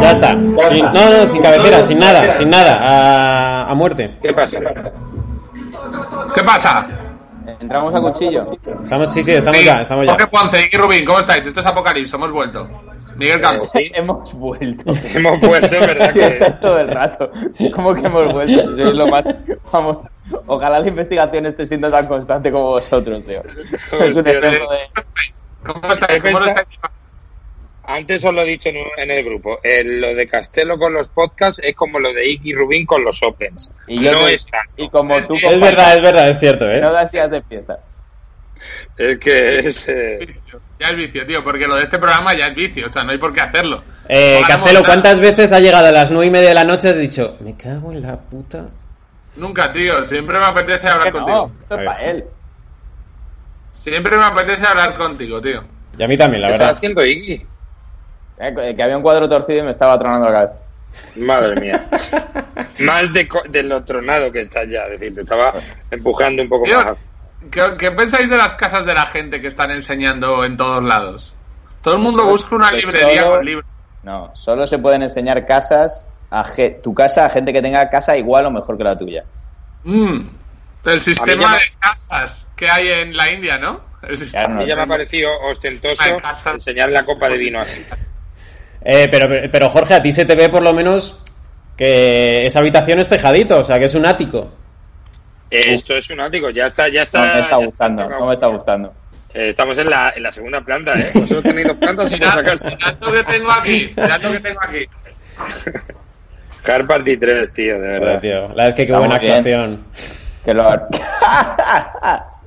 Ya está. Sin- no, no, sin cabecera, sin nada, sin nada. A, a muerte. ¿Qué pasa? ¿Qué pasa? Entramos a cuchillo. Estamos, sí, sí, estamos ya, estamos ya. Jorge Ponce y Rubín, ¿cómo estáis? Esto es Apocalipsis, hemos vuelto. Miguel Campos. Sí, hemos vuelto. Hemos vuelto, es verdad Sí, que... está todo el rato. ¿Cómo que hemos vuelto? Sois lo más. Vamos. Ojalá la investigación esté siendo tan constante como vosotros, tío. Es un Tío, ejemplo de. ¿Cómo estáis? ¿Cómo lo estáis? Antes os lo he dicho en, un- en el grupo, el- lo de Castelo con los podcasts es como lo de Iki Rubín con los Opens. Y yo no te- es tanto. Y como tú, Es verdad, es verdad, es cierto, ¿eh? No decías de pieza. Es que es... eh, Ya es vicio, tío, porque lo de este programa ya es vicio, o sea, no hay por qué hacerlo. Eh, Castelo, ¿cuántas veces ha llegado a las nueve y media de la noche y has dicho, me cago en la puta? Nunca, tío, siempre me apetece hablar Que contigo. no, esto es para él. Siempre me apetece hablar contigo, tío. Y a mí también, la ¿Qué está verdad. haciendo Iki? Eh, Que había un cuadro torcido y me estaba tronando la cabeza. Madre mía. Más de, lo tronado que está ya, es decir, te estaba empujando un poco más. ¿qué, qué pensáis de las casas de la gente que están enseñando en todos lados? Todo el mundo Solo- busca una pues librería solo- con libros. No, solo se pueden enseñar casas a ge- tu casa a gente que tenga casa igual o mejor que la tuya. Mm, el sistema me- de casas que hay en la India, ¿no? El sistema A mí ya me ha parecido ostentoso enseñar la copa de vino así. Eh, pero, pero Jorge, a ti se te ve por lo menos que esa habitación es tejadito, o sea, que es un ático. Eh, Esto es un ático, ya está, ya está. No me está gustando, no me está gustando. Eh, estamos en la, en la segunda planta, ¿eh? Vosotros tenéis dos plantas y casa. mirad lo que tengo aquí, lo que tengo aquí. Car Party 3, tío, de Joder, verdad. tío, la verdad es que qué Está buena bien. actuación. Que lo...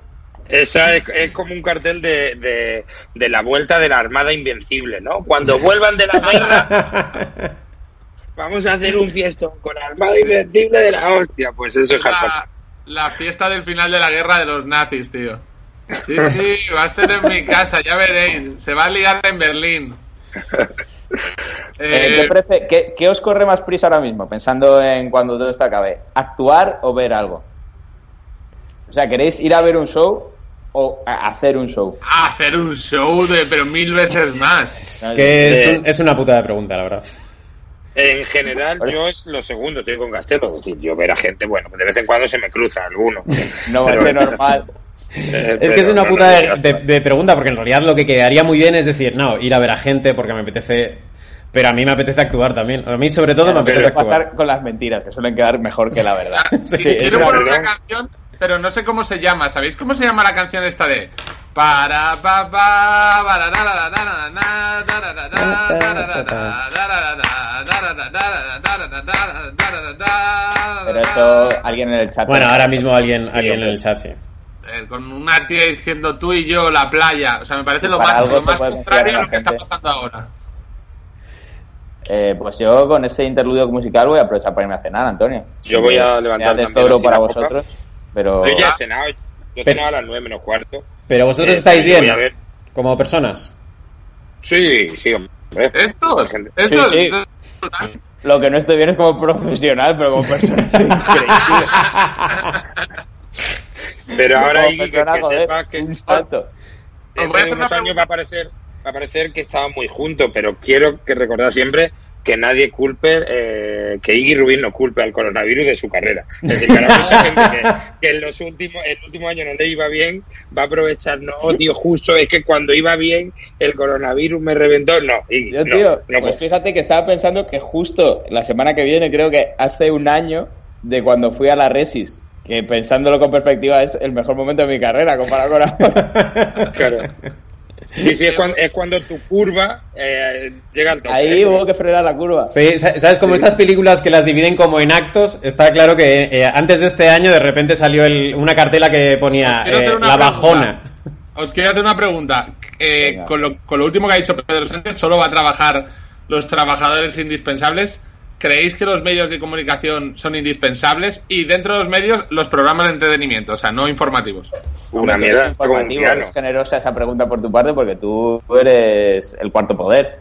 Esa es, es como un cartel de, de, de la vuelta de la Armada Invencible, ¿no? Cuando vuelvan de la guerra, vamos a hacer un fiestón con la Armada Invencible de la hostia. Pues eso es La, la fiesta del final de la guerra de los nazis, tío. Sí, sí, va a ser en mi casa, ya veréis. Se va a liar en Berlín. Eh, Eh, ¿qué, prefe- qué- qué os corre más prisa ahora mismo, pensando en cuando todo esto acabe? ¿Actuar o ver algo? O sea, ¿queréis ir a ver un show o a hacer un show? hacer un show de, pero mil veces más. Que es, un- es una puta de pregunta, la verdad. En general, yo es lo segundo, estoy con Castelo. Es decir, yo ver a gente, bueno, de vez en cuando se me cruza alguno. No Pero- ser normal. Eh, Es que es una no, puta no, de, no, de- de pregunta, porque en realidad lo que quedaría muy bien es decir, no, ir a ver a gente porque me apetece. Pero a mí me apetece actuar también. A mí, sobre todo, me Pero apetece es pasar actuar. con las mentiras, que suelen quedar mejor que la verdad. Sí, Sí, quiero es una poner una verdad. canción, pero no sé cómo se llama. ¿Sabéis cómo se llama la canción esta de? Para pa pa Pero esto alguien en el chat. Bueno, ahora mismo alguien alguien en el chat, sí. Con una tía diciendo tú y yo la playa, o sea, me parece lo más, lo más contrario a lo que está pasando ahora. Eh, pues yo con ese interludio musical voy a aprovechar para irme a cenar, Antonio. Yo voy a levantar de euro para vosotros. Poca pero Yo ya he cenado, yo he cenado a las nueve menos cuarto. Pero vosotros Eh, estáis bien, a ver. como personas. Sí, sí, hombre. Esto, esto, Sí, sí. esto- lo que no estoy bien es como profesional, pero como persona estoy increíble. Pero ahora Iggy, que, que sepas que un salto. Dentro de unos años va a parecer va a parecer que estaban muy juntos, pero quiero que recordar siempre que nadie culpe, eh, que Iggy Rubin no culpe al coronavirus de su carrera. Es decir, que mucha gente que, que en los últimos, el último año no le iba bien, va a aprovechar, no, tío, justo es que cuando iba bien el coronavirus me reventó. No, Iggy, Yo, no, tío, no pues fíjate que estaba pensando que justo la semana que viene, creo que hace un año de cuando fui a la Resis, que pensándolo con perspectiva es el mejor momento de mi carrera comparado con ahora. Claro. Sí, sí, es cuando, es cuando tu curva eh, llega al tope. Ahí hubo que frenar la curva. Sí, ¿sabes? Como estas películas que las dividen como en actos, está claro que eh, antes de este año de repente salió el- una cartela que ponía eh, La pregunta. Bajona. os quiero hacer una pregunta. Eh, con, lo, con lo último que ha dicho Pedro Sánchez, solo va a trabajar los trabajadores indispensables. ¿Creéis que los medios de comunicación son indispensables? Y dentro de los medios, los programas de entretenimiento, o sea, no informativos. Una mierda. informativo, es generosa esa pregunta por tu parte porque tú eres el cuarto poder.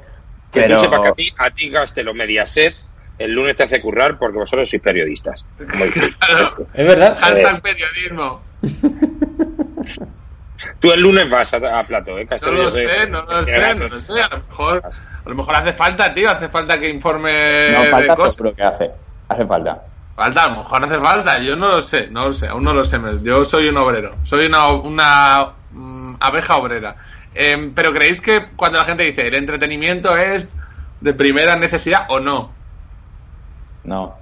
Que Pero tú sepas que a ti, a ti Gastelo Mediaset el lunes te hace currar porque vosotros sois periodistas. Claro. Es verdad. Hashtag periodismo. Tú el lunes vas a, a plato, ¿eh? No lo sé, no lo sé, no lo sé. A lo mejor, a lo mejor hace falta, tío, hace falta que informe no de falta cosas. seguro que hace. Hace falta. Falta, a lo mejor hace falta, yo no lo sé, no lo sé, aún no lo sé. Yo soy un obrero, soy una, una mm, abeja obrera. Em, pero ¿creéis que cuando la gente dice el entretenimiento es de primera necesidad o no? No.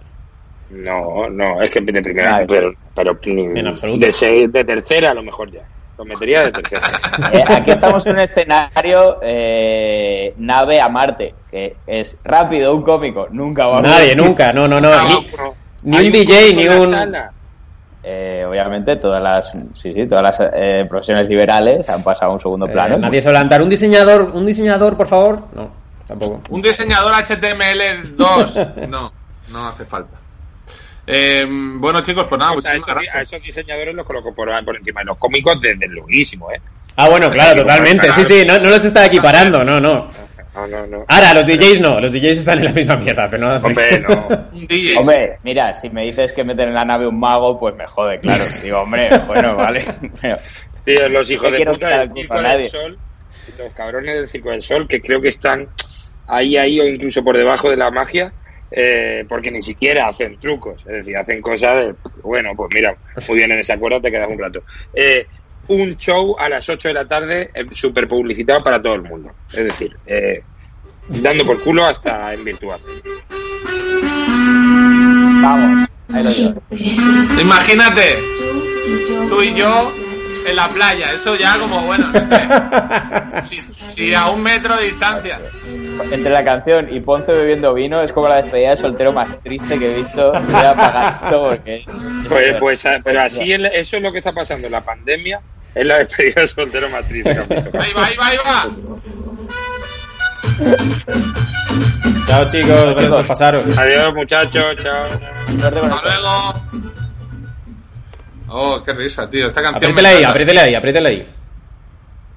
No, no, es que de primera, Vale. pero, pero En absoluto. de, de tercera a lo mejor ya. Lo metería de tercera. Eh, aquí estamos en un escenario eh, nave a Marte, que es rápido, un cómico, nunca va a Nadie, nunca. No, no, no. Ni, un DJ, ni un. Eh, obviamente todas las sí sí todas las eh, profesiones liberales han pasado a un segundo eh, plano nadie se va a levantar. Un diseñador, un diseñador, por favor. No, tampoco. ¿Un diseñador HTML2? No, no hace falta. Em, bueno, chicos, pues nada, esos- a gracias. esos diseñadores los coloco por, por encima de los cómicos desde luguísimo, ¿eh? Ah, bueno, claro, totalmente. Sí, sí, no, no los está equiparando, no, no. No, no, no. Ahora, los DJs no, los DJs están en la misma mierda, pero no. Hombre, no. DJ. hombre mira si me dices que meten en la nave un mago pues me jode claro digo hombre bueno vale Pero- Tío, los hijos de puta del el Circo a del. Sol, los cabrones del Circo del Sol, que creo que están ahí, ahí o incluso por debajo de la magia, eh, porque ni siquiera hacen trucos, es decir, hacen cosas de, bueno, pues mira, muy bien en ese acuerdo, te quedas un rato. Eh, un show a las 8 de la tarde, eh, súper publicitado para todo el mundo, es decir, eh, dando por culo hasta en virtual. vamos ahí lo digo Imagínate, tú y yo en la playa, eso ya como, bueno, no sé. Si, si a un metro de distancia. Entre la canción y Ponce bebiendo vino es como la despedida de soltero más triste que he visto voy a apagar esto porque es- Pues, pues, ah, pero así es- eso es lo que está pasando en la pandemia, es la despedida de soltero más triste. Ahí va, ahí va, ahí va. Chao, chicos, gracias por pasaros. Adiós, muchachos, chao. Hasta luego. Oh, qué risa, tío. Esta canción. Apriétale ahí, apriétale ahí, apriétale ahí.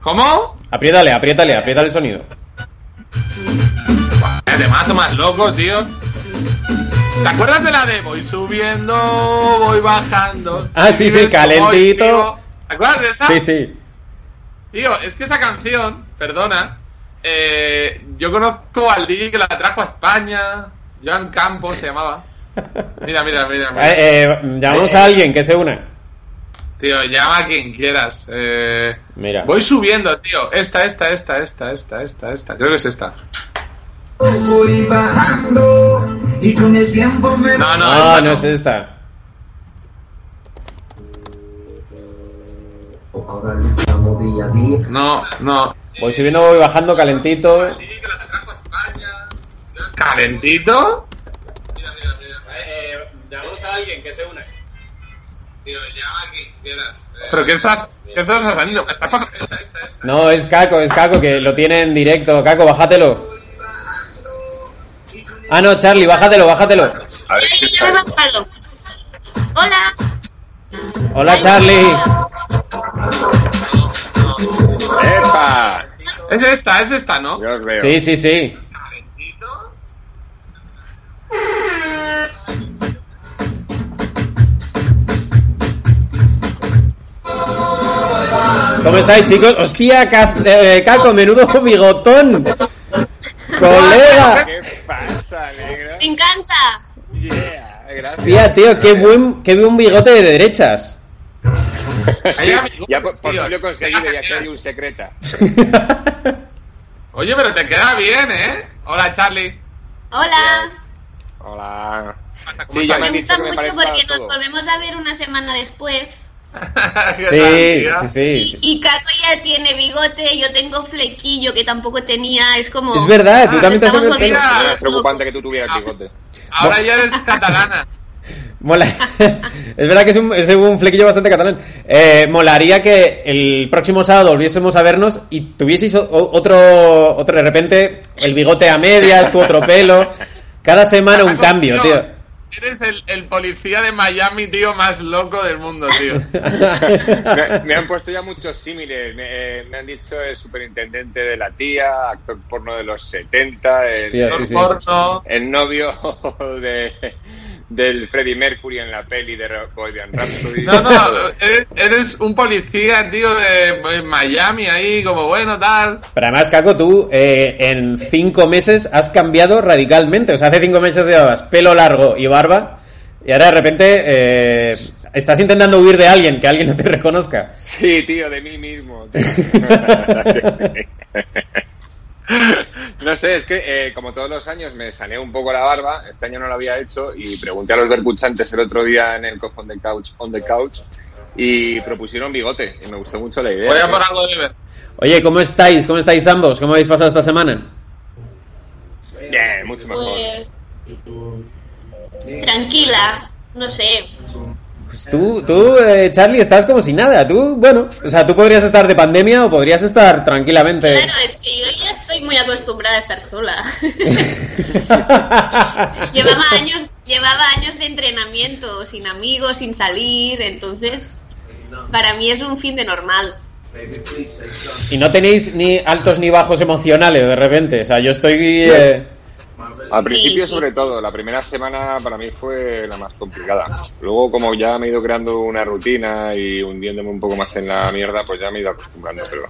¿Cómo? Apriétale, apriétale, apriétale el sonido. Eh, Te mato más loco, tío. ¿Te acuerdas de la de voy subiendo, voy bajando? Ah, sí, sí, calentito. ¿Te acuerdas de esa? Sí, sí. Tío, es que esa canción, perdona, eh, yo conozco al DJ que la trajo a España, Joan Campos se llamaba. Mira, mira, mira. mira. Eh, eh, llamamos a alguien que se una. Tío, llama a quien quieras. Eh, Mira. Voy subiendo, tío. Esta, esta, esta, esta, esta, esta, esta. Creo que es esta. Voy bajando y con el tiempo me No, no, No, Ah, no es esta. Ahora luchamos día a día. No, no. Voy subiendo, voy bajando calentito. ¿Calentito? Mira, mira, mira. Eh, llamamos a alguien que se une. Tío, llama a quien quieras. ¿Pero qué estás, qué estás haciendo? ¿Estás pasando? Esta, esta, esta. No, es Caco, es Caco, que lo tiene en directo. Caco, bájatelo. Ah, no, Charlie, bájatelo, bájatelo. A ver, Ya, ya me he bajado. Hola. Hola, Charlie. ¡Epa! Es esta, es esta, ¿no? Yo os veo. Sí, sí, sí. ¿Cómo estáis, chicos? Hostia, Cas- eh, Caco, menudo bigotón. Colega. ¿Qué pasa, negra? Me encanta. Yeah, gracias. Hostia, tío, qué buen, qué buen bigote de derechas. Ya por, por tío, fin lo he conseguido, ya soy un secreta. Oye, pero te queda bien, ¿eh? Hola, Charlie. Hola. Hola. ¿Cómo Sí, ya me Me gusta mucho porque nos volvemos a ver una semana después. ¿Qué Sí, sí, sí. Y Caco ya tiene bigote, yo tengo flequillo que tampoco tenía. Es como. Es verdad, tú Ah, también te has el pelo. Es preocupante que tú tuvieras bigote. Ahora ya eres catalana. Mola... es verdad que es un, es un flequillo bastante catalán. Eh, molaría que el próximo sábado volviésemos a vernos y tuvieseis o- otro, otro, de repente, el bigote a medias, tu otro pelo. Cada semana un cambio, tío. Eres el, el policía de Miami, tío, más loco del mundo, tío. Me, me han puesto ya muchos símiles. Me, eh, me han dicho el superintendente de la tía, actor porno de los 70, el, Hostia, sí, sí. Porno. el novio de, del Freddie Mercury en la peli de Bohemian Rhapsody. No, no, eres, eres un policía, tío, de, de Miami ahí, como bueno, tal. Pero además, Caco, tú eh, en cinco meses has cambiado radicalmente. O sea, hace cinco meses llevabas pelo largo y barba y ahora de repente eh, estás intentando huir de alguien, que alguien no te reconozca. Sí, tío, de mí mismo. tío. No sé, es que eh, como todos los años me saneé un poco la barba, este año no lo había hecho y pregunté a los dercuchantes el otro día en el Cough on the Couch, on the couch y propusieron bigote y me gustó mucho la idea. Voy a por algo de ver. Oye, ¿cómo estáis? ¿Cómo estáis ambos? ¿Cómo habéis pasado esta semana? Bien, mucho mejor. Pues, tranquila, no sé. Pues tú, tú eh, Charlie, estás como si nada. Tú, bueno, o sea, tú podrías estar de pandemia o podrías estar tranquilamente. Claro, es que yo ya estoy muy acostumbrada a estar sola. llevaba años, llevaba años de entrenamiento, sin amigos, sin salir, entonces para mí es un fin de normal. y no tenéis ni altos ni bajos emocionales de repente. O sea, yo estoy. eh, Al principio, Sí, sí, sobre sí. todo, la primera semana para mí fue la más complicada. Luego, como ya me he ido creando una rutina y hundiéndome un poco más en la mierda, pues ya me he ido acostumbrando. Pero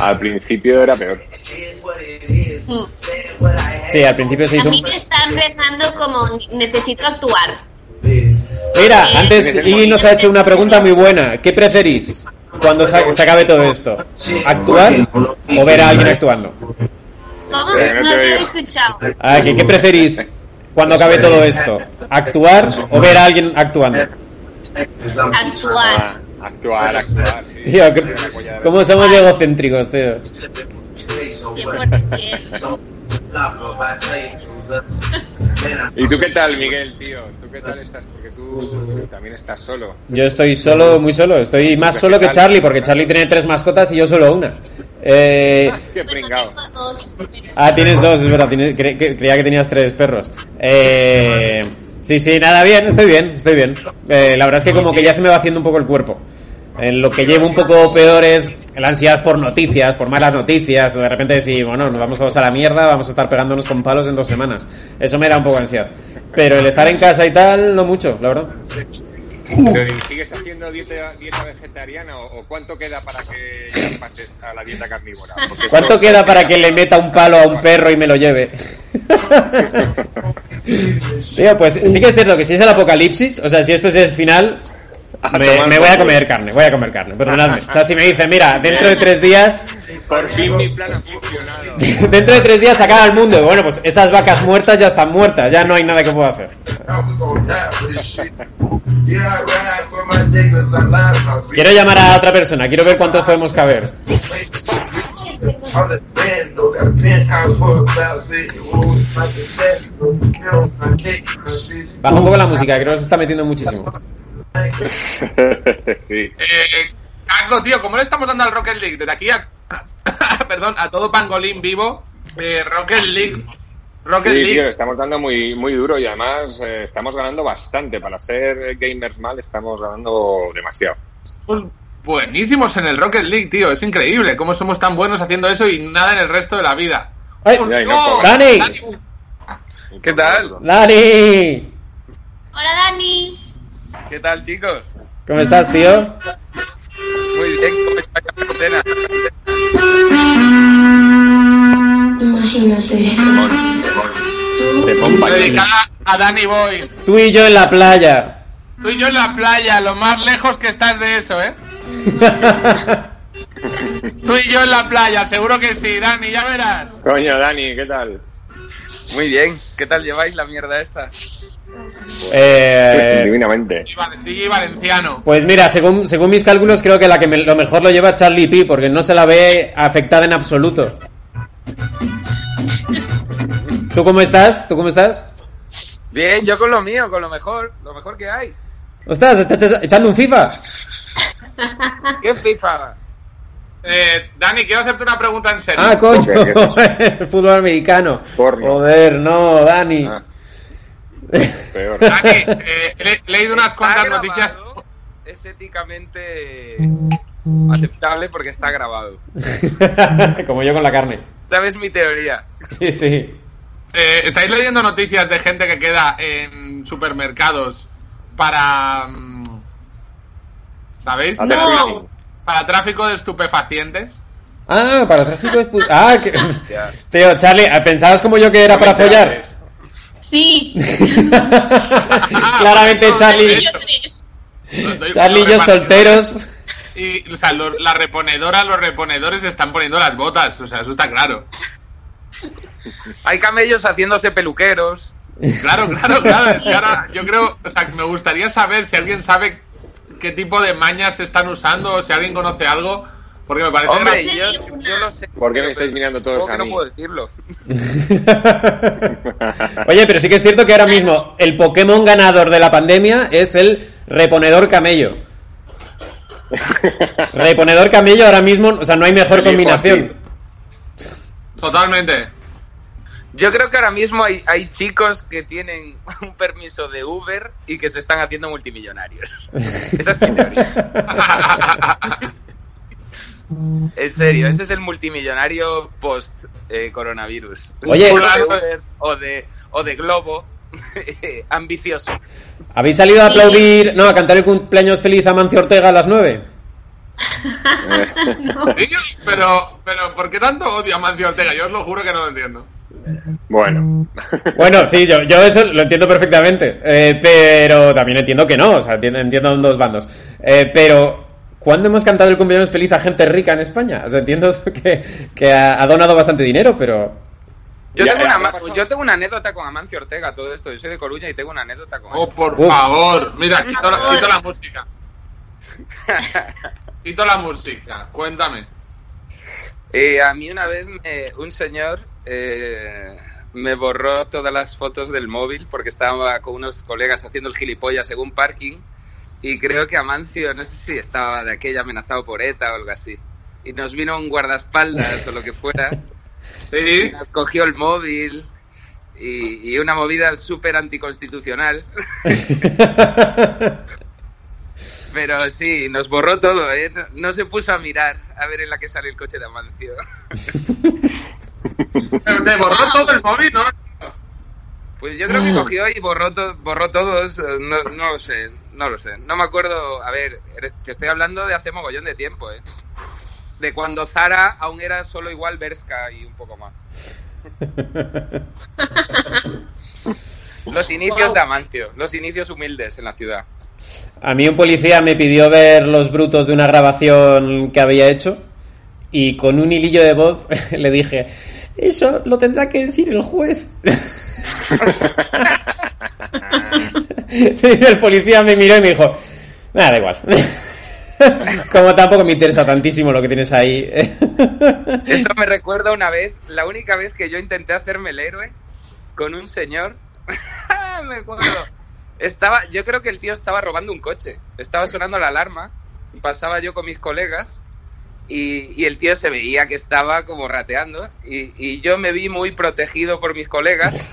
al principio era peor. Sí, al principio se A hizo. mí un- me está empezando como necesito actuar. Mira, antes y nos ha hecho una pregunta muy buena. ¿Qué preferís cuando se acabe todo esto? ¿Actuar o ver a alguien actuando? ¿Cómo? Eh, no No te te he oigo. escuchado. Ah, ¿qué, preferís cuando acabe todo esto? ¿Actuar o ver a alguien actuando? Actuar. Actuar, actuar. sí. Tío, ¿qué- ¿cómo somos egocéntricos, tío? 100%. ¿Y tú qué tal, Miguel, tío? ¿Tú qué tal estás? Porque tú también estás solo. Yo estoy solo, muy solo. Estoy más solo que Charlie, porque Charlie tiene tres mascotas y yo solo una. Eh, Qué dos. ah, tienes dos, es verdad. tiene- cre- cre- creía que tenías tres perros. Eh, sí, sí, nada, bien, estoy bien, estoy bien. Eh, la verdad es que como que ya se me va haciendo un poco el cuerpo. En lo que llevo un poco peor es la ansiedad por noticias, por malas noticias. De repente decir, bueno, nos vamos todos a la mierda, vamos a estar pegándonos con palos en dos semanas. Eso me da un poco de ansiedad. Pero el estar en casa y tal, no mucho, la verdad. Pero, ¿y ¿Sigues haciendo dieta, dieta vegetariana o, o cuánto queda para que ya pases a la dieta carnívora? Porque ¿Cuánto queda para que le meta un palo a un perro y me lo lleve? Tío, pues sí que es cierto que si es el apocalipsis, o sea, si esto es el final, A me, voy a comer carne, voy a comer carne, perdonadme. O sea, si me dicen, mira, dentro de tres días, Por fin mi plan ha funcionado. dentro de tres días se acaba el mundo, y bueno, pues esas vacas muertas ya están muertas, ya no hay nada que pueda hacer. Quiero llamar a otra persona, quiero ver cuántos podemos caber. Baja un poco la música, creo que se está metiendo muchísimo. sí. Eh, Carlos, tío, ¿cómo le estamos dando al Rocket League? Desde aquí a. perdón, a todo pangolín vivo. Eh, Rocket League. Rocket Sí, League. tío, estamos dando muy, muy duro y además eh, estamos ganando bastante. Para ser gamers mal, estamos ganando demasiado. Somos buenísimos en el Rocket League, tío. Es increíble cómo somos tan buenos haciendo eso y nada en el resto de la vida. ¡Ay! ¡Dani! ¿Qué tal? ¡Dani! Hola, Dani. ¿Qué tal, chicos? ¿Cómo estás, tío? Muy bien, ¿cómo está la cuarentena? Imagínate. Temón, temón. Temón pa' aquí. Dedicada a Dani Boy. Tú y yo en la playa. Tú y yo en la playa, lo más lejos que estás de eso, ¿eh? Tú y yo en la playa, seguro que sí, Dani, ya verás. Coño, Dani, ¿qué tal? Muy bien, ¿qué tal lleváis la mierda esta? Eh, Divinamente. Y Valenciano. pues mira, según, según mis cálculos, creo que la que me- lo mejor lo lleva Charlie P, porque no se la ve afectada en absoluto. ¿Tú cómo estás? ¿Tú cómo estás? Bien, yo con lo mío, con lo mejor, lo mejor que hay. Ostras, ¿estás echando un FIFA? ¿Qué FIFA? Eh, Dani, quiero hacerte una pregunta en serio. Ah, coño, el fútbol americano. Porno. Joder, no, Dani. Ah, peor. Dani, eh, he leído unas Está cuantas grabado, noticias. Es éticamente aceptable porque está grabado. Como yo con la carne. ¿Sabes mi teoría? Sí, sí. Eh, ¿Estáis leyendo noticias de gente que queda en supermercados para... mm, ¿Sabéis? No. Para tráfico de estupefacientes. Ah, para tráfico de Ah, que... Tío, Charlie, ¿pensabas como yo que era para follar? Sí. Claramente, no, Charlie. Charlie y yo solteros. Y, o sea, lo- la reponedora, los reponedores están poniendo las botas. O sea, eso está claro. Hay camellos haciéndose peluqueros. Claro, claro, claro. ahora yo creo, o sea, me gustaría saber si alguien sabe qué tipo de mañas se están usando o si alguien conoce algo, porque me parece Hombre, gracioso. yo, yo lo sé. ¿Por qué me estáis mirando todos a mí? no puedo decirlo. Oye, pero sí que es cierto que ahora mismo el Pokémon ganador de la pandemia es el reponedor camello. Reponedor camello ahora mismo, o sea, no hay mejor combinación. Totalmente. Yo creo que ahora mismo hay, hay chicos que tienen un permiso de Uber y que se están haciendo multimillonarios. Esa es mi teoría. En serio, ese es el multimillonario post eh, coronavirus. Oye. Uber o de, o de Globo, ambicioso. ¿Habéis salido a aplaudir, no, a cantar el cumpleaños feliz a Mancio Ortega a las 9? Sí, pero, pero, ¿por qué tanto odio a Mancio Ortega? Yo os lo juro que no lo entiendo. Bueno. Bueno, sí, yo, yo eso lo entiendo perfectamente, eh, pero también entiendo que no, o sea, entiendo, entiendo dos bandos. Eh, pero, ¿cuándo hemos cantado el cumpleaños feliz a gente rica en España? O sea, entiendo que, que ha, donado bastante dinero, pero... Yo, Ya, tengo ya, una, ya pasó. yo tengo una anécdota con Amancio Ortega, todo esto. Yo soy de Coruña y tengo una anécdota con Oh, por Uf. favor. Mira, quito la, favor. quito la música. Quito la música. Cuéntame. Eh, a mí una vez me- un señor eh, me borró todas las fotos del móvil porque estaba con unos colegas haciendo el gilipollas en un parking y creo que Amancio, no sé si estaba de aquella amenazado por ETA o algo así. Y nos vino un guardaespaldas o lo que fuera, Sí. nos cogió el móvil y, y una movida súper anticonstitucional. Pero sí, nos borró todo, ¿eh? No, no se puso a mirar a ver en la que sale el coche de Amancio. ¿Te borró todo el móvil, no? Pues yo creo que cogió y borró, to- borró todos, eh, no, no lo sé, no lo sé. No me acuerdo, a ver, er- te estoy hablando de hace mogollón de tiempo, ¿eh? De cuando Zara aún era solo igual Berska y un poco más. Los inicios de Amancio, los inicios humildes en la ciudad. A mí un policía me pidió ver los brutos de una grabación que había hecho y con un hilillo de voz le dije, eso lo tendrá que decir el juez. el policía me miró y me dijo, nada, da igual. Como tampoco me interesa tantísimo lo que tienes ahí. Eso me recuerda una vez, la única vez que yo intenté hacerme el héroe con un señor. me acuerdo. Estaba, yo creo que el tío estaba robando un coche. Estaba sonando la alarma. Pasaba yo con mis colegas y, y el tío se veía que estaba como rateando. Y, y yo me vi muy protegido por mis colegas.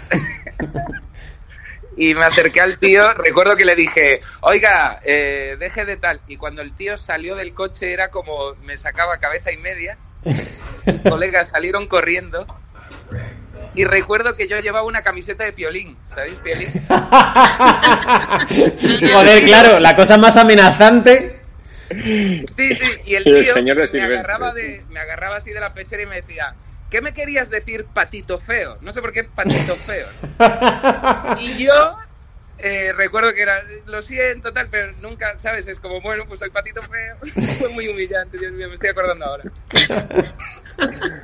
Y me acerqué al tío. Recuerdo que le dije, oiga, eh, deje de tal. Y cuando el tío salió del coche era como me sacaba cabeza y media. Mis colegas salieron corriendo. Y recuerdo que yo llevaba una camiseta de piolín, ¿sabéis? Piolín. Joder, claro, la cosa más amenazante. Sí, sí, y el El tío señor de me agarraba, de, me agarraba así de la pechera y me decía, ¿qué me querías decir patito feo? No sé por qué patito feo. Y yo eh, recuerdo que era, lo siento, tal, pero nunca, ¿sabes? Es como, bueno, pues soy patito feo. Fue muy humillante, Dios mío, me estoy acordando ahora.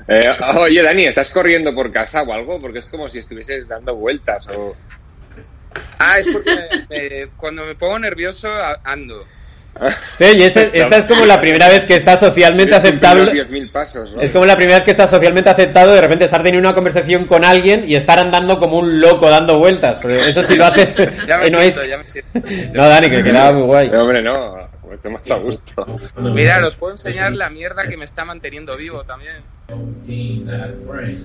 Eh, oye, Dani, ¿estás corriendo por casa o algo? Porque es como si estuvieses dando vueltas o... Ah, es porque eh, cuando me pongo nervioso ando. Sí, y este- esta es como la primera vez que está socialmente aceptable. 10.000 pasos, ¿no? Es como la primera vez que está socialmente aceptado de repente estar teniendo una conversación con alguien y estar andando como un loco dando vueltas. Pero eso si lo haces Ya me siento, Oasis- ya me siento. No, Dani, que quedaba muy guay. No, hombre, no. Estoy más a gusto. Mira, os puedo enseñar la mierda que me está manteniendo vivo también.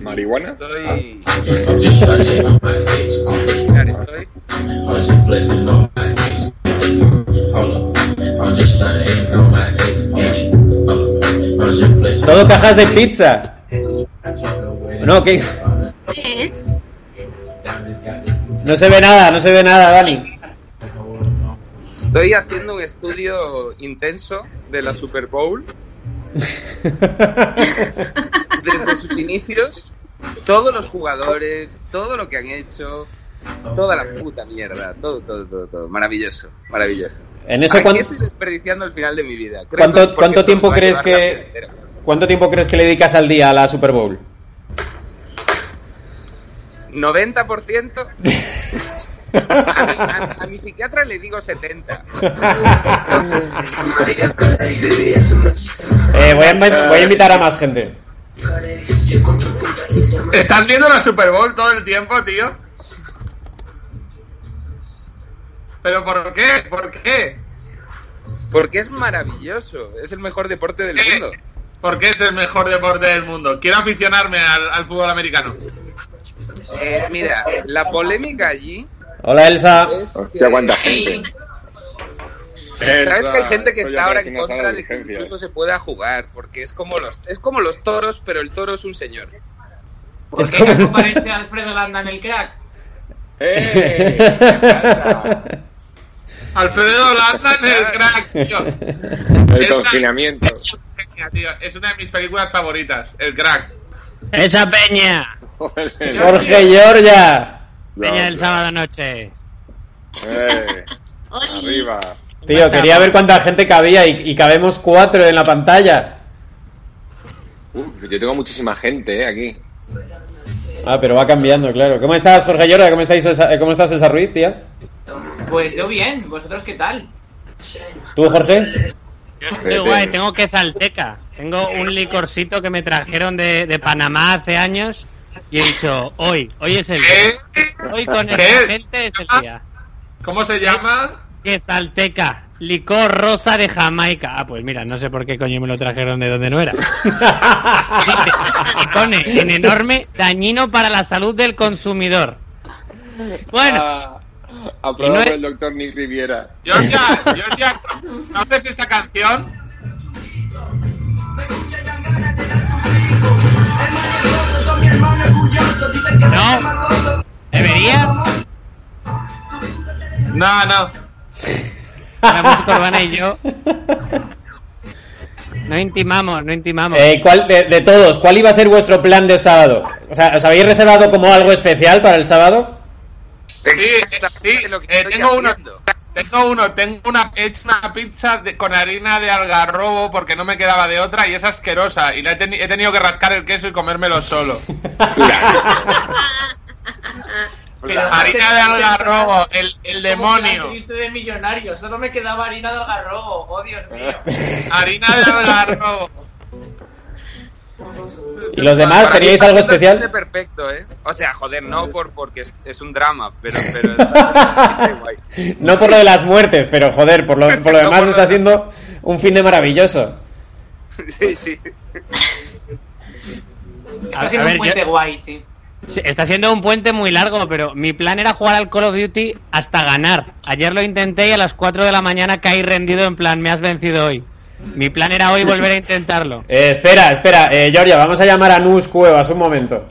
¿Marihuana? Estoy. Mira, estoy. Todo cajas de pizza. No, ¿qué es? ¿Eh? No se ve nada, no se ve nada, Dani. Estoy haciendo un estudio intenso de la Super Bowl desde sus inicios. Todos los jugadores, todo lo que han hecho, toda la puta mierda, todo, todo, todo, todo. Maravilloso, maravilloso. En eso, Así ¿cuán- estoy desperdiciando el final de mi vida. Creo ¿Cuánto, cuánto tiempo crees que cuánto tiempo crees que le dedicas al día a la Super Bowl? 90%. A mi, a- a mi psiquiatra le digo 70. Eh, voy, a, invi- voy a invitar a más gente. ¿Estás viendo la Super Bowl todo el tiempo, tío? ¿Pero por qué? ¿Por qué? Porque es maravilloso. Es el mejor deporte del mundo. ¿Por qué es el mejor deporte del mundo? Quiero aficionarme al, al fútbol americano. Eh, mira, la polémica allí Hola, Elsa. es Hostia, cuánta gente. ¿Sabes que hay gente que está ahora en contra de que incluso se pueda jugar? Porque es como los es como los toros, pero el toro es un señor. ¿Por Es qué como- no parece Alfredo Landa en el crack? ¡Eh! Alfredo Landa en el crack, tío. El Esa- confinamiento. Tío. Es una de mis películas favoritas, el crack. Esa peña. Jorge Giorgia. Peña del sábado noche. Eh, arriba. Tío, quería ver cuánta gente cabía y, y cabemos cuatro en la pantalla. Uh, yo tengo muchísima gente, eh, aquí. Ah, pero va cambiando, claro. ¿Cómo estás, Jorge Giorgia? ¿Cómo, estáis, eh, ¿Cómo estás, Elsa Ruiz, tía? Pues yo bien, ¿vosotros qué tal? ¿Tú, Jorge? Yo estoy guay, tengo que. Tengo un licorcito que me trajeron de, de Panamá hace años y he dicho, hoy, hoy es el ¿Qué? día. Hoy con ¿Qué? esta gente es el día. ¿Cómo se llama? Que zalteca, licor rosa de Jamaica. Ah, pues mira, no sé por qué coño me lo trajeron de donde no era. y pone en enorme dañino para la salud del consumidor. Bueno, Ah, aprobado no es- el doctor Nick Riviera. Georgia, Georgia, ¿conoces esta canción? No. ¿Debería? No, no. La música urbana y yo. No intimamos, no intimamos. Eh, ¿cuál, de, de todos, ¿cuál iba a ser vuestro plan de sábado? O sea, ¿os habéis reservado como algo especial para el sábado? Sí, sí, lo que eh, estoy tengo uno. Tengo uno, tengo una, he hecho una pizza de- con harina de algarrobo porque no me quedaba de otra y es asquerosa. Y la he, teni- he tenido que rascar el queso y comérmelo solo. Pero harina de algarrobo, el, el demonio. triste de millonario, solo me quedaba harina de algarrobo, oh Dios mío. Harina de algarrobo. ¿Y los demás Para teníais está algo especial? perfecto, ¿eh? O sea, joder, no por porque es, es un drama, pero, pero guay. No por lo de las muertes, pero joder, por lo, por lo No demás por lo está de- siendo un fin de maravilloso. Sí, sí. Está siendo a ver, un puente yo- guay, sí. Sí, Está siendo un puente muy largo, pero mi plan era jugar al Call of Duty hasta ganar. Ayer lo intenté y a las 4 de la mañana caí rendido en plan, me has vencido hoy. Mi plan era hoy volver a intentarlo. Eh, espera, espera, eh, Giorgia, vamos a llamar a Nus Cuevas un momento.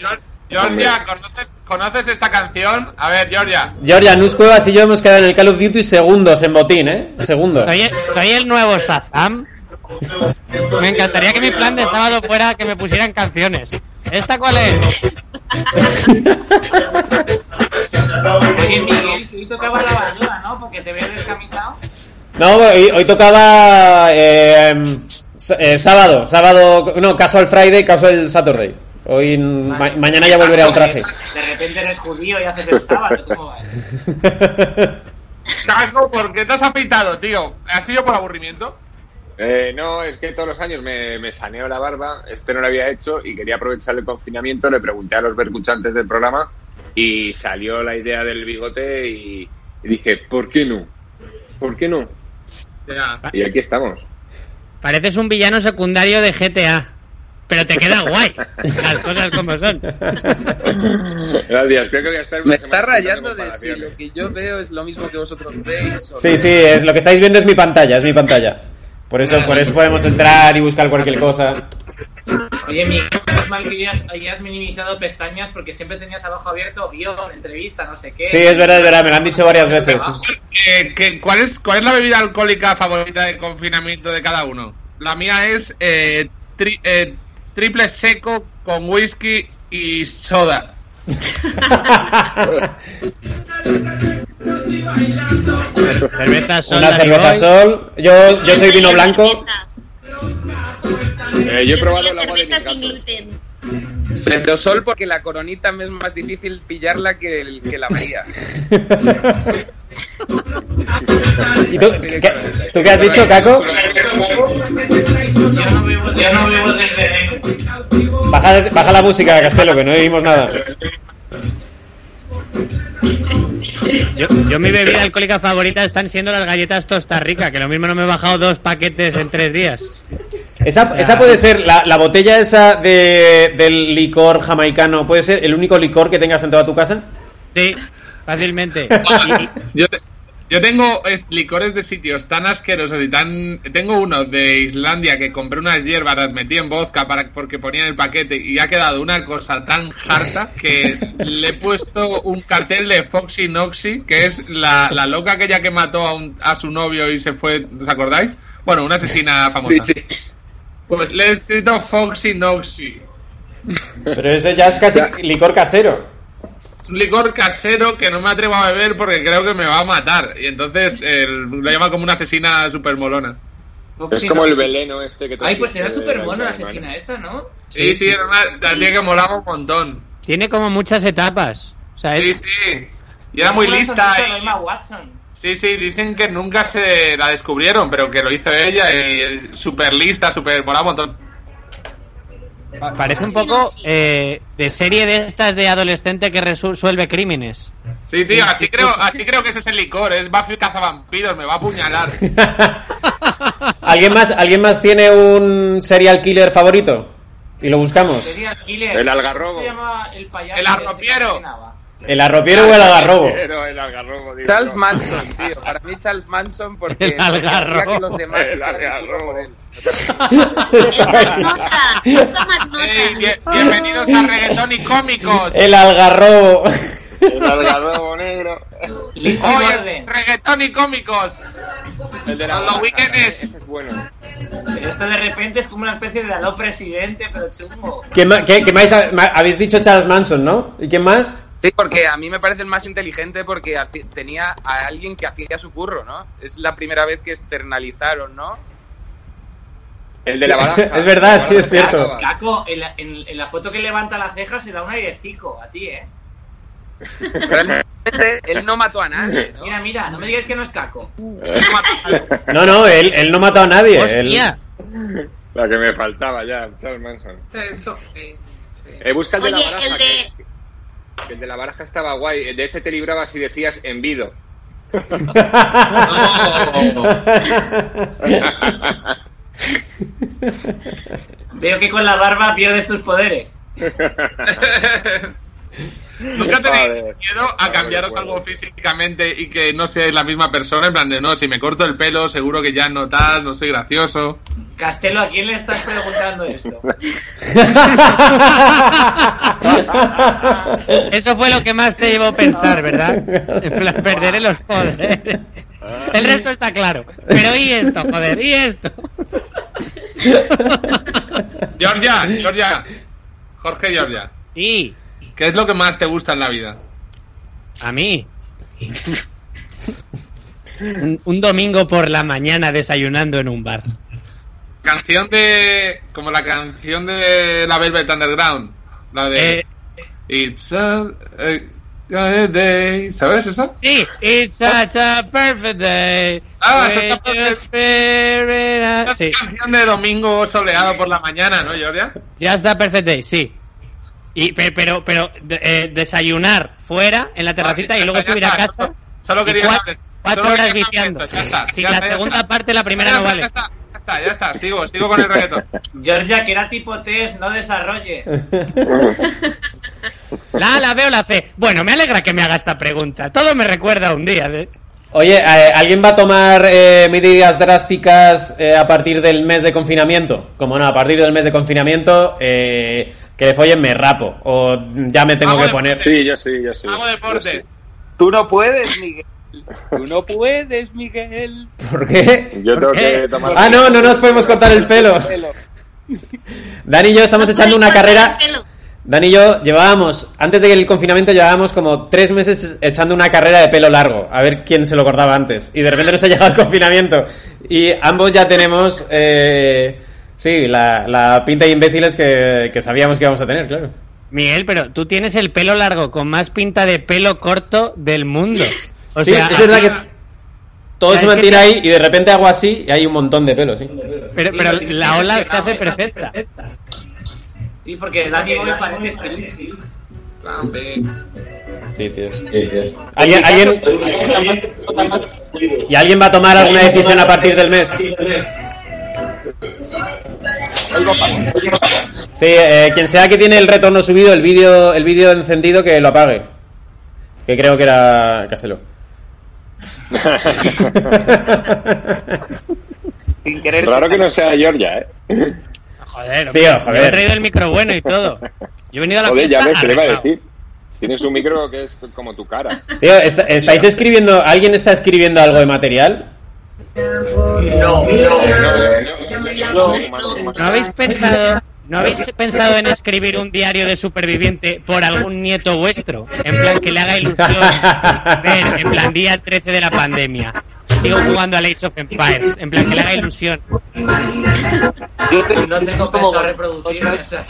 Georgia, ¿conoces, ¿conoces esta canción? A ver, Georgia. Giorgia, Nus Cuevas y yo hemos quedado en el Call of Duty segundos en botín, ¿eh? Segundos. ¿Soy el, soy el nuevo Shazam? Me encantaría que mi plan de sábado fuera que me pusieran canciones. ¿Esta cuál es? Oye, Miguel, tú tocabas la bandura, ¿no? Porque te veo descamisado. No, hoy, hoy tocaba eh, eh, sábado, sábado, no, Casual Friday, Casual Saturday. Hoy, ma- mañana ya volveré al traje. De repente eres judío y haces el sábado, ¿cómo vas? Caco, ¿por qué te has afeitado, tío? ¿Ha sido por aburrimiento? Eh, no, es que todos los años me, me saneo la barba, este no lo había hecho y quería aprovechar el confinamiento, le pregunté a los vercuchantes del programa y salió la idea del bigote y, y dije, ¿por qué no? ¿Por qué no? Y aquí estamos. Pareces un villano secundario de GTA. Pero te queda guay. Las cosas como son. Gracias, creo que voy a estar una Me está rayando de si lo que yo veo es lo mismo que vosotros veis. Sí, no. sí, es, lo que estáis viendo es mi pantalla, es mi pantalla. Por eso, por eso podemos entrar y buscar cualquier cosa. Oye, Miguel, es mal que hayas, hayas minimizado pestañas porque siempre tenías abajo abierto guion, entrevista, no sé qué. Sí, es verdad, es verdad, me lo han dicho varias veces. Eh, ¿qué- cuál, es, ¿Cuál es la bebida alcohólica favorita de confinamiento de cada uno? La mía es eh, tri- eh, triple seco con whisky y soda. Cerveza sol. Una cerveza sol. Yo, yo soy vino blanco. Eh, yo he probado el agua de sin gluten. Pero sol porque la coronita me es más difícil pillarla que, el- que la María. ¿Y tú, qué, ¿tú qué has dicho, Caco? No desde... Baja, baja la música, Castelo, que no oímos nada. Yo, yo mi bebida alcohólica favorita están siendo las galletas Tosta Rica, que lo mismo no me he bajado dos paquetes en tres días. Esa, esa puede ser, la, la botella esa de, del licor jamaicano, ¿puede ser el único licor que tengas en toda tu casa? Sí, fácilmente. Yo, te- yo tengo es- licores de sitios tan asquerosos y tan... Tengo uno de Islandia que compré unas hierbas, las metí en vodka para, porque ponía en el paquete y ha quedado una cosa tan harta que le he puesto un cartel de Foxy Noxy, que es la, la loca aquella que mató a, un- a su novio y se fue, ¿os acordáis? Bueno, una asesina famosa. Sí, sí. Pues le he escrito Foxy Noxy. Pero ese ya es casi licor casero. Un licor casero que no me atrevo a beber porque creo que me va a matar. Y entonces eh, lo llama como una asesina super molona. Es como el veleno este que Ay, pues era súper mono la asesina esta, ¿no? Sí, sí, era una tía que molaba un montón. Tiene como muchas etapas. O sea, Sí, es- sí. Y era muy lista. y-. Sí, sí, dicen que nunca se la descubrieron, pero que lo hizo ella y súper lista, súper molaba un montón. Pa- parece un poco eh, de serie de estas de adolescente que resuelve crímenes. Sí, tío, así creo, así creo que ese es el licor, es Buffy cazavampiros, me va a apuñalar. ¿Alguien más, ¿Alguien más tiene un serial killer favorito? Y lo buscamos. Serial killer. El algarrobo. ¿Cómo se llama el payaso El este arropiero. ¿El arropiero o el agarrobo? Pero el algarrobo, digo, Charles no. Manson, tío. Para mí Charles Manson porque El algarrobo. que los demás El algarrobo. bien- bienvenidos a Reggaetón y Cómicos. El algarrobo. El algarrobo negro. Oye. Reggaetón y Cómicos. El de la Con los weekends. Ese es bueno. Pero esto de repente es como una especie de aló presidente, pero chungo. ¿Qué, qué- qué más habéis dicho Charles Manson, ¿no? ¿Y quién más? Sí, porque a mí me parece el más inteligente porque tenía a alguien que hacía su curro, ¿no? Es la primera vez que externalizaron, ¿no? El de la baraja. Es verdad, sí, es cierto. Caco, en la, en- en la foto que levanta la ceja se da un airecico a ti, ¿eh? Realmente él no mató a nadie, ¿no? Mira, mira, no me digáis que no es Caco. No, no, él, él no mató a nadie. La que me faltaba ya, Charles Manson. Eso, eh, Eh, busca el de Oye, la baraja. el de- que el de la baraja estaba guay. De ese te librabas si decías envido. Veo que con la barba pierdes tus poderes. ¿Nunca tenéis miedo a cambiaros algo físicamente y que no seáis la misma persona? En plan de, no, si me corto el pelo, seguro que ya no tal, no soy gracioso. Castelo, ¿a quién le estás preguntando esto? Eso fue lo que más te llevó a pensar, ¿verdad? En plan, perderé los poderes. El resto está claro. Pero ¿y esto, joder? ¿Y esto? Georgia, Georgia, Jorge Georgia, Sí, ¿qué es lo que más te gusta en la vida? a mí. Un, un domingo por la mañana desayunando en un bar. Canción de. como la canción de la Velvet Underground. La de. Eh, It's a. eh, a day. ¿Sabes eso? Sí, it's such a perfect day. Ah, such a perfect- a- Sí, canción de domingo soleado por la mañana, ¿no, Georgia? just a perfect day, sí. Y, pe- pero, pero, de- eh, desayunar fuera, en la terracita, Vale, y luego subir a casa. Solo quería cua- saber. Cuatro Solo horas viciando. ya está, ya la está, segunda está. parte, la primera Ya no vale. Ya está, ya está, ya está. Sigo, sigo con el reggaetón. Georgia, que era tipo test, no desarrolles. La A, la B o la C. Bueno, me alegra que me haga esta pregunta. Todo me recuerda a un día. ¿eh? Oye, eh, ¿alguien va a tomar eh, medidas drásticas eh, a partir del mes de confinamiento? Como no, a partir del mes de confinamiento, eh, que de follen me rapo. O ya me tengo Hago que poner. Sí, yo sí, yo sí. Hago deporte. sí. Tú no puedes, Miguel. Tú no puedes, Miguel. ¿Por qué? Yo tengo qué? que tomar. Ah, no, no nos podemos cortar el pelo. Dani y yo estamos No echando una carrera. Dani y yo llevábamos, antes del confinamiento, llevábamos como tres meses echando una carrera de pelo largo, a ver quién se lo cortaba antes. Y de repente nos ha llegado el confinamiento. Y ambos ya tenemos, eh, sí, la, la pinta de imbéciles que, que sabíamos que íbamos a tener, claro. Miguel, pero tú tienes el pelo largo con más pinta de pelo corto del mundo. O sí, sea, es verdad que todo Ya, se que mantiene te- ahí y de repente hago así y hay un montón de pelo, sí. pero, pero la ola se hace perfecta. Sí, porque Dani hoy parece B. Sí, tío. ¿Alguien, alguien, ¿Y alguien va a tomar alguna decisión a partir del mes? Sí, eh, quien sea que tiene el retorno subido, el vídeo el vídeo encendido, que lo apague. Que creo que era Castelo. Sin querer. Raro que no sea Georgia, ¿eh? Joder, Tío, joder. he traído el micro bueno y todo. Yo he venido a la Joder, ya ves, ¿qué le iba a decir? Tienes un micro que es como tu cara. Tío, ¿est- ¿estáis escribiendo, alguien está escribiendo algo de material? No, no. ¿No habéis pensado, no habéis pensado en escribir un diario de superviviente por algún nieto vuestro? En plan que le haga ilusión ver, en plan día 13 de la pandemia. Sigo jugando a Age of Empires, en plan que le haga ilusión. Yo te- no tengo pensado reproducir. o sea,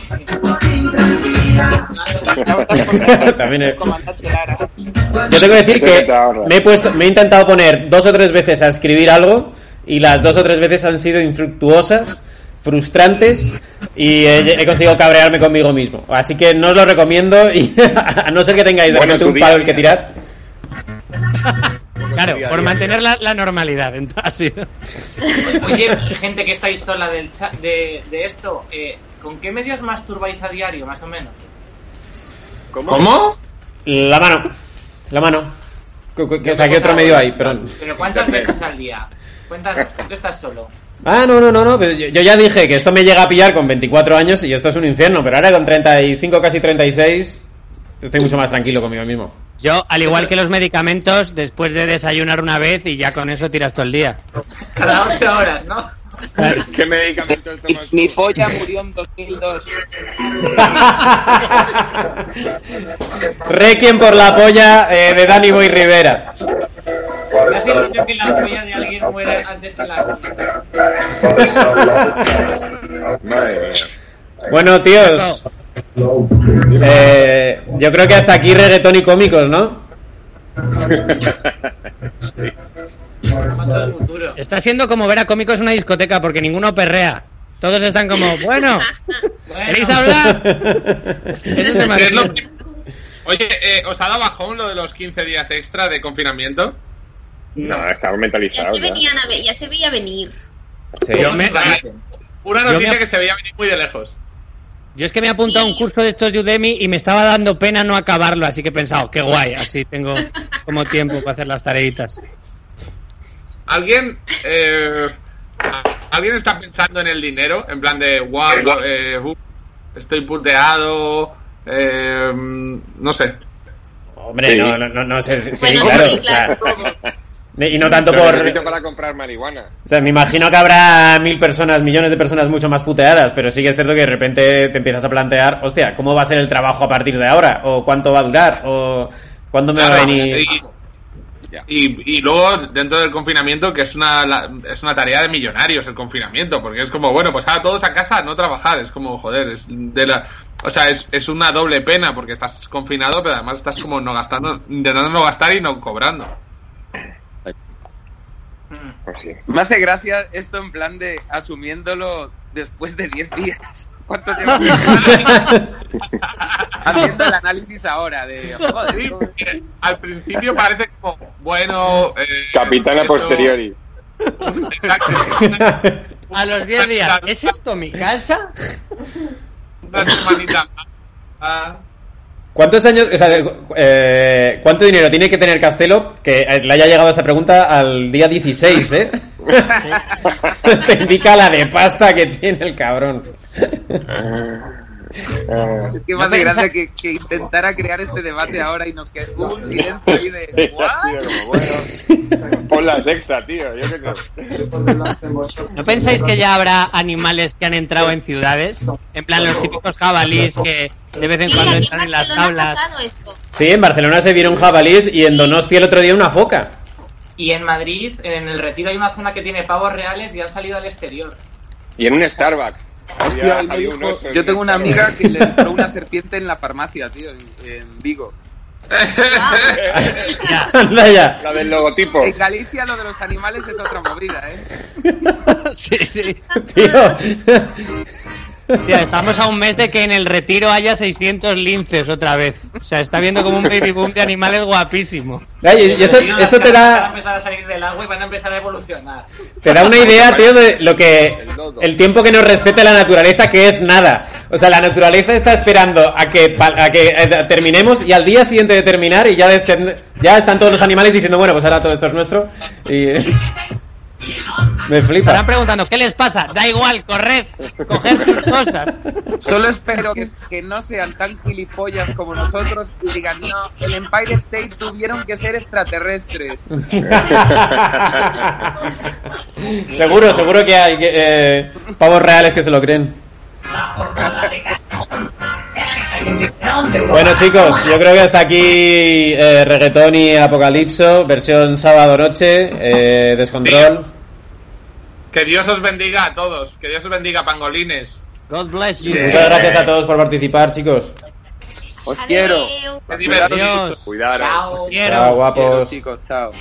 También. Yo tengo que decir que me he puesto, me he intentado poner dos o tres veces a escribir algo y las dos o tres veces han sido infructuosas, frustrantes y he, he conseguido cabrearme conmigo mismo. Así que no os lo recomiendo y a no ser que tengáis de Bueno, repente un palo el que tirar. Claro, por mantener la, la normalidad. sido. Oye, gente que estáis sola del chat, de, de esto, eh, ¿con qué medios masturbáis a diario, más o menos? ¿Cómo? La mano, la mano. Que- O sea, ¿qué otro medio hay? Perdón. ¿Pero cuántas veces al día? Cuéntanos, tú que estás solo. Ah, no, no, no, no. pero Yo, yo ya dije que esto me llega a pillar con 24 años y esto es un infierno, pero ahora con 35, casi 36, estoy mucho más tranquilo conmigo mismo. Yo, al igual que los medicamentos, después de desayunar una vez y ya con eso tiras todo el día. Cada ocho horas, ¿no? ¿Qué medicamentos Mi, tomas? mi polla murió en 2002. Requiem por la polla eh, de Dani Boy Rivera. Hace ilusión que la polla de alguien muera antes que la. Bueno, tíos, eh, yo creo que hasta aquí reggaetón y cómicos, ¿no? Está siendo como ver a cómicos en una discoteca porque ninguno perrea. Todos están como, bueno, ¿queréis hablar? Eso se me ¿Qué es lo hace- que- Oye, eh, ¿os ha dado bajón lo de los 15 días extra de confinamiento? No, Ya mentalizados. se, ya. venían a ver- ya se veía venir. Sí. Yo me- Una Yo noticia me- que se veía venir muy de lejos. Yo es que me he apuntado a un curso de estos de Udemy y me estaba dando pena no acabarlo, así que he pensado, qué guay, así tengo como tiempo para hacer las tareitas. ¿Alguien, eh, ¿Alguien está pensando en el dinero? En plan de, wow, eh, uf, estoy puteado, eh, no sé. Hombre, Sí. no, no, no, no sé, sí, sí, Bueno, claro. sí, o sea, claro. Y no tanto por... necesito para comprar marihuana. O sea, me imagino que habrá mil personas, millones de personas mucho más puteadas, pero sí que es cierto que de repente te empiezas a plantear, hostia, ¿cómo va a ser el trabajo a partir de ahora? ¿O cuánto va a durar? ¿O cuándo me va a venir? y, y, y luego dentro del confinamiento que es una la- es una tarea de millonarios el confinamiento porque es como bueno pues ahora todos a casa no trabajar es como joder es de la O sea, es, es una doble pena porque estás confinado, pero además estás como no gastando, intentando no gastar y no cobrando. Me hace gracia esto en plan de asumiéndolo después de 10 días. ¿Cuánto tiempo? Haciendo el análisis ahora de... Joder, Sí, al principio parece como, bueno... eh, Capitana esto- posteriori. A los 10 días, ¿es esto mi casa? Una semanita más. ¿Cuántos años, o sea, eh, cuánto dinero tiene que tener Castelo que eh, le haya llegado esta pregunta al día 16, eh? Te indica la de pasta que tiene el cabrón. Es que me hace gracia que, que intentara crear este debate ahora y nos quedó hubo un silencio ahí Sí, de... sido como, bueno, pon la sexta, tío. Yo qué sé. ¿No pensáis que ya habrá animales que han entrado en ciudades? En plan, los típicos jabalís que de vez en Sí, cuando aquí en entran en las tablas. Sí, en Barcelona se vieron jabalís y en Donostia el otro día una foca. Y en Madrid, en el retiro hay una zona que tiene pavos reales y han salido al exterior. Y en un Starbucks. Hostia, Había, hoy me había dijo- un oso en yo tengo una amiga que le entró una serpiente en la farmacia, tío, en, en Vigo. Anda ya. La del logotipo. En Galicia lo de los animales es otra movida, ¿eh? Sí, sí. Tío. Hostia, estamos a un mes de que en el retiro haya 600 linces otra vez. O sea, está viendo como un baby boom de animales guapísimo. Ay, y eso, eso te cabras Van a da, empezar a salir del agua y van a empezar a evolucionar. te da una idea, tío, de lo que el tiempo que nos respete la naturaleza, que es nada. O sea, la naturaleza está esperando a que, a que eh, terminemos y al día siguiente de terminar y ya, ya están todos los animales diciendo, bueno, pues ahora todo esto es nuestro. Y me flipa. preguntando, ¿qué les pasa? Da igual, corred, coger sus cosas. Solo espero que, que no sean tan gilipollas como nosotros y digan, no, el Empire State tuvieron que ser extraterrestres. seguro, seguro que hay eh, pavos reales que se lo creen. Bueno chicos, yo creo que hasta aquí eh, reggaetón y apocalipso, versión sábado noche, eh, descontrol. Que Dios os bendiga a todos. Que Dios os bendiga, pangolines. God bless you. Muchas gracias a todos por participar, chicos. Os quiero. Cuidaros. Chao. Quiero. Chao, guapos. Quiero, chicos, chao.